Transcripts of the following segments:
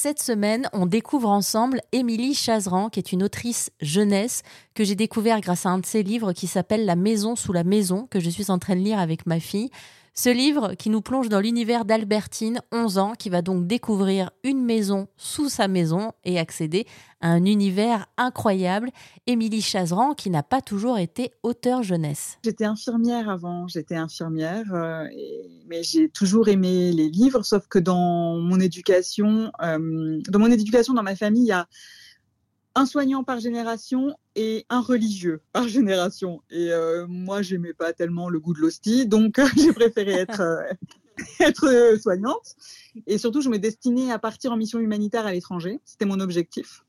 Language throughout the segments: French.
Cette semaine, on découvre ensemble Émilie Chazeran, qui est une autrice jeunesse que j'ai découvert grâce à un de ses livres qui s'appelle La maison sous la maison, que je suis en train de lire avec ma fille. Ce livre qui nous plonge dans l'univers d'Albertine, 11 ans, qui va donc découvrir une maison sous sa maison et accéder à un univers incroyable. Émilie Chazeran, qui n'a pas toujours été auteur jeunesse. J'étais infirmière avant, j'étais infirmière, euh, mais j'ai toujours aimé les livres, sauf que dans mon éducation, euh, dans mon éducation, dans ma famille, il y a un soignant par génération et un religieux par génération. Et euh, moi, j'aimais pas tellement le goût de l'hostie, donc j'ai préféré être, euh, être soignante. Et surtout, je me destinais à partir en mission humanitaire à l'étranger. C'était mon objectif.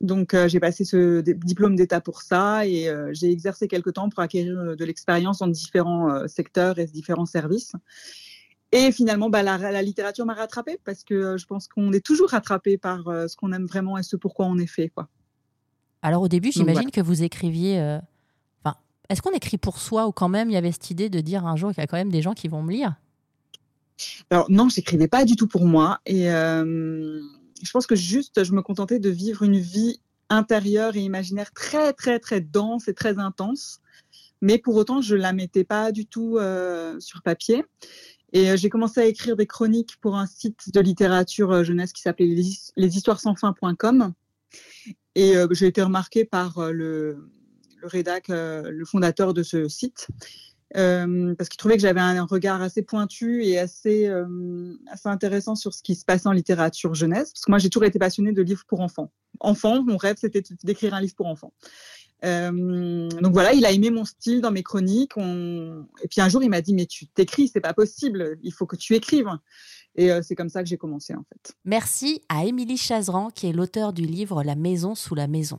Donc, euh, j'ai passé ce diplôme d'État pour ça et j'ai exercé quelques temps pour acquérir de l'expérience dans différents secteurs et différents services. Et finalement, bah, la, littérature m'a rattrapée parce que je pense qu'on est toujours rattrapé par ce qu'on aime vraiment et ce pourquoi on est fait. Quoi. Alors au début, j'imagine que vous écriviez. Euh, enfin, est-ce qu'on écrit pour soi ou quand même il y avait cette idée de dire un jour qu'il y a quand même des gens qui vont me lire? Alors non, j'écrivais pas du tout pour moi et euh, je pense que juste je me contentais de vivre une vie intérieure et imaginaire très très très dense et très intense, mais pour autant je la mettais pas du tout euh, sur papier. Et j'ai commencé à écrire des chroniques pour un site de littérature jeunesse qui s'appelait leshistoiresansfin.com. Et euh, j'ai été remarquée par euh, le, rédac, euh, le fondateur de ce site, parce qu'il trouvait que j'avais un regard assez pointu et assez, assez intéressant sur ce qui se passait en littérature jeunesse. Parce que moi, j'ai toujours été passionnée de livres pour enfants. Enfant, mon rêve, c'était d'écrire un livre pour enfants. donc voilà, il a aimé mon style dans mes chroniques. Et puis un jour, il m'a dit mais tu t'écris, c'est pas possible. Il faut que tu écrives. Et euh, c'est comme ça que j'ai commencé en fait. Merci à Émilie Chazeran qui est l'auteur du livre La maison sous la maison.